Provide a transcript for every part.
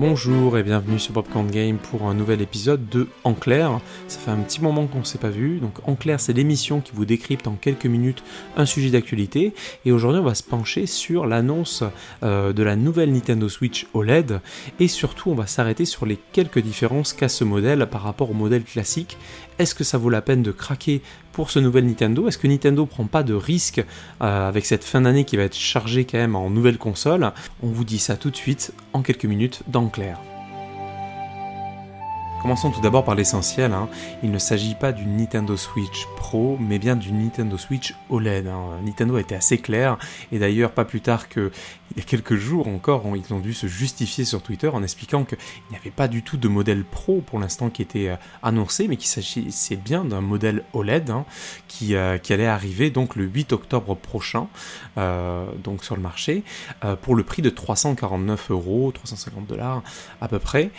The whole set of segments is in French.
Bonjour et bienvenue sur Popcorn Game pour un nouvel épisode de En clair. Ça fait un petit moment qu'on ne s'est pas vu. Donc En clair, c'est l'émission qui vous décrypte en quelques minutes un sujet d'actualité. Et aujourd'hui, on va se pencher sur l'annonce euh, de la nouvelle Nintendo Switch OLED. Et surtout, on va s'arrêter sur les quelques différences qu'a ce modèle par rapport au modèle classique. Est-ce que ça vaut la peine de craquer pour ce nouvel Nintendo Est-ce que Nintendo prend pas de risque euh, avec cette fin d'année qui va être chargée quand même en nouvelles consoles? On vous dit ça tout de suite en quelques minutes dans Clair. Commençons tout d'abord par l'essentiel. Hein. Il ne s'agit pas d'une Nintendo Switch Pro, mais bien d'une Nintendo Switch OLED. Hein. Nintendo a été assez clair, et d'ailleurs pas plus tard qu'il y a quelques jours encore, ils ont dû se justifier sur Twitter en expliquant qu'il n'y avait pas du tout de modèle Pro pour l'instant qui était euh, annoncé, mais qu'il s'agissait bien d'un modèle OLED hein, qui, euh, qui, allait arriver donc le 8 octobre prochain, euh, donc sur le marché, pour le prix de 349 euros, 350 dollars à peu près.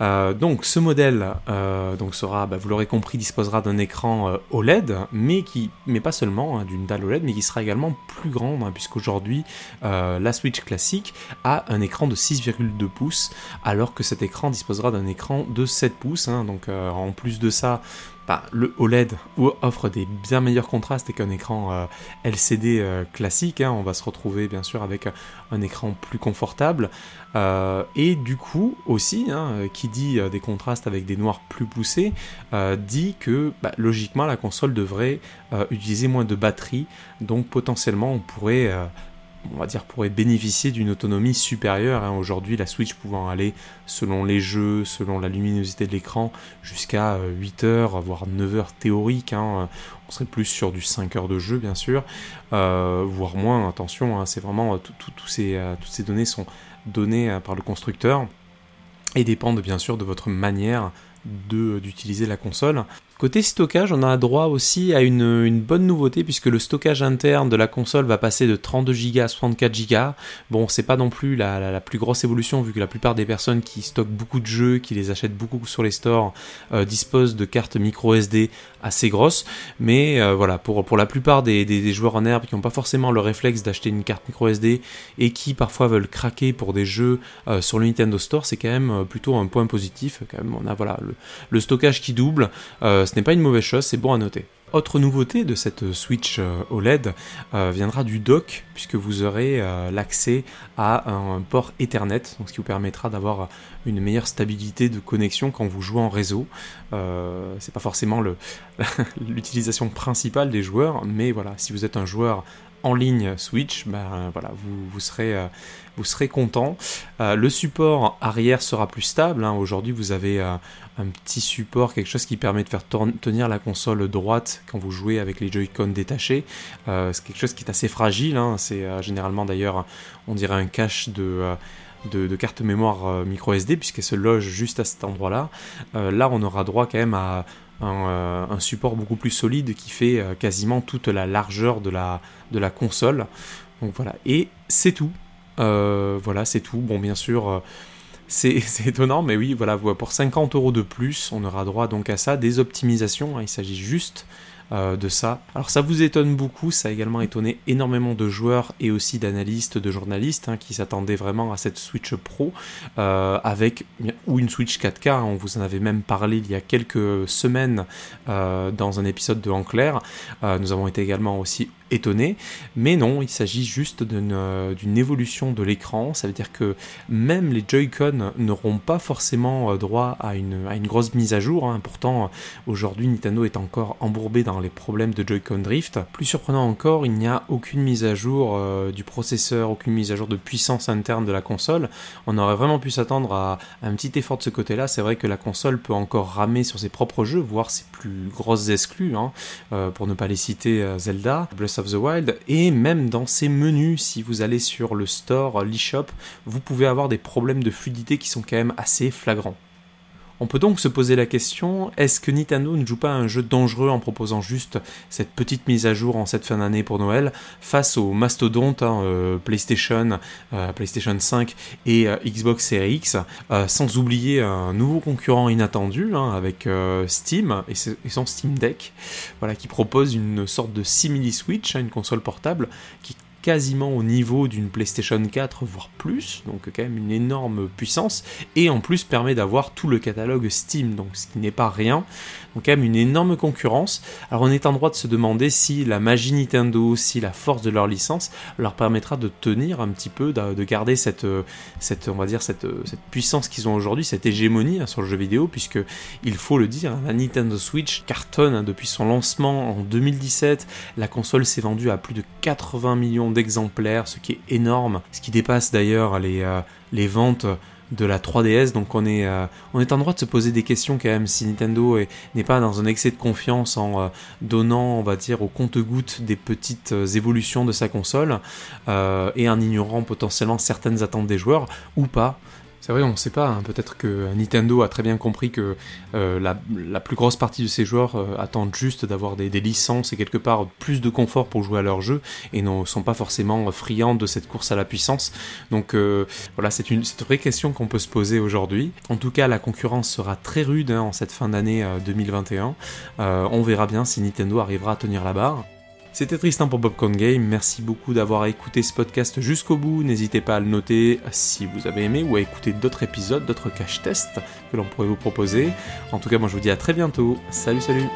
Euh, donc ce modèle euh, sera, bah, vous l'aurez compris, disposera d'un écran euh, OLED, mais qui, pas seulement hein, d'une dalle OLED, mais qui sera également plus grande, hein, puisqu'aujourd'hui la Switch classique a un écran de 6,2 pouces, alors que cet écran disposera d'un écran de 7 pouces. Hein. donc en plus de ça, bah, le OLED offre des bien meilleurs contrastes qu'un écran euh, LCD euh, classique. Hein. On va se retrouver bien sûr avec un écran plus confortable. Euh, et du coup aussi, hein, qui dit des contrastes avec des noirs plus poussés, dit que bah, logiquement la console devrait utiliser moins de batterie. Donc potentiellement on pourrait on va dire, pourrait bénéficier d'une autonomie supérieure. Hein. Aujourd'hui, la Switch pouvant aller, selon les jeux, selon la luminosité de l'écran, jusqu'à 8 euh, heures, voire 9 heures théoriques. Hein. On serait plus sur du 5 heures de jeu, bien sûr, euh, voire moins. Attention, hein. c'est vraiment, euh, toutes ces données sont données par le constructeur et dépendent bien sûr de votre manière d'utiliser la console. Côté stockage, on a droit aussi à une, bonne nouveauté puisque le stockage interne de la console va passer de 32 Go à 64 Go. Bon, c'est pas non plus la, plus grosse évolution vu que la plupart des personnes qui stockent beaucoup de jeux, qui les achètent beaucoup sur les stores, euh, disposent de cartes micro SD assez grosses. Mais euh, voilà, pour, la plupart des, joueurs en herbe qui n'ont pas forcément le réflexe d'acheter une carte micro SD et qui parfois veulent craquer pour des jeux euh, sur le Nintendo Store, c'est quand même plutôt un point positif. Quand même, on a voilà le, stockage qui double ce n'est pas une mauvaise chose, c'est bon à noter. Autre nouveauté de cette Switch euh, OLED euh, viendra du dock, puisque vous aurez euh, l'accès à un port Ethernet, ce qui vous permettra d'avoir une meilleure stabilité de connexion quand vous jouez en réseau. c'est pas forcément l'utilisation principale des joueurs, mais voilà, si vous êtes un joueur en ligne Switch, ben voilà, vous, vous serez content. le support arrière sera plus stable. Hein. Aujourd'hui, vous avez un petit support, quelque chose qui permet de faire tenir la console droite quand vous jouez avec les Joy-Con détachés. Euh, c'est quelque chose qui est assez fragile, hein. c'est euh, généralement d'ailleurs, on dirait un cache de... Euh, de, carte mémoire micro SD puisqu'elle se loge juste à cet endroit là là on aura droit quand même à un, support beaucoup plus solide qui fait quasiment toute la largeur de la, de la console. Donc voilà. Et c'est tout. Voilà c'est tout. Bon bien sûr c'est étonnant, mais oui, voilà, pour 50 euros de plus, on aura droit donc à ça, des optimisations, hein, il s'agit juste euh, de ça. Alors ça vous étonne beaucoup, ça a également étonné énormément de joueurs et aussi d'analystes, de journalistes hein, qui s'attendaient vraiment à cette Switch Pro euh, avec ou une Switch 4K. Hein, on vous en avait même parlé il y a quelques semaines euh, dans un épisode de En clair. nous avons été également aussi étonné, mais non, il s'agit juste d'une évolution de l'écran, ça veut dire que même les Joy-Con n'auront pas forcément droit à une, à une grosse mise à jour, hein. pourtant aujourd'hui Nintendo est encore embourbé dans les problèmes de Joy-Con Drift. Plus surprenant encore, il n'y a aucune mise à jour euh, du processeur, aucune mise à jour de puissance interne de la console, on aurait vraiment pu s'attendre à, un petit effort de ce côté-là, c'est vrai que la console peut encore ramer sur ses propres jeux, voire ses plus grosses exclus, hein, pour ne pas les citer Zelda, Breath of the Wild et même dans ces menus, si vous allez sur le store, l'eShop, vous pouvez avoir des problèmes de fluidité qui sont quand même assez flagrants. On peut donc se poser la question, est-ce que Nintendo ne joue pas un jeu dangereux en proposant juste cette petite mise à jour en cette fin d'année pour Noël face aux mastodontes hein, euh, PlayStation, euh, PlayStation 5 et euh, Xbox Series X, sans oublier un nouveau concurrent inattendu hein, avec Steam et, son Steam Deck, qui propose une sorte de simili Switch, une console portable qui quasiment au niveau d'une PlayStation 4, voire plus, donc quand même une énorme puissance, et en plus permet d'avoir tout le catalogue Steam, donc ce qui n'est pas rien, donc quand même une énorme concurrence. Alors on est en droit de se demander si la magie Nintendo, si la force de leur licence leur permettra de tenir un petit peu, de garder cette, cette puissance qu'ils ont aujourd'hui, cette hégémonie hein, sur le jeu vidéo, puisque il faut le dire, la Nintendo Switch cartonne hein, depuis son lancement en 2017. La console s'est vendue à plus de 80 millions d'exemplaires, ce qui est énorme, ce qui dépasse d'ailleurs les, euh, les ventes de la 3DS, donc on est, euh, on est en droit de se poser des questions quand même si Nintendo n'est pas dans un excès de confiance en euh, donnant, on va dire, au compte-goutte des petites évolutions de sa console et en ignorant potentiellement certaines attentes des joueurs ou pas. C'est vrai, on ne sait pas. Hein. Peut-être que Nintendo a très bien compris que euh, la, plus grosse partie de ses joueurs euh, attendent juste d'avoir des, licences et quelque part plus de confort pour jouer à leur jeu et ne sont pas forcément friands de cette course à la puissance. Donc euh, voilà, c'est une, vraie question qu'on peut se poser aujourd'hui. En tout cas, la concurrence sera très rude hein, en cette fin d'année 2021. on verra bien si Nintendo arrivera à tenir la barre. C'était Tristan pour Popcorn Game, merci beaucoup d'avoir écouté ce podcast jusqu'au bout, n'hésitez pas à le noter si vous avez aimé ou à écouter d'autres épisodes, d'autres cache tests que l'on pourrait vous proposer. En tout cas moi je vous dis à très bientôt, salut salut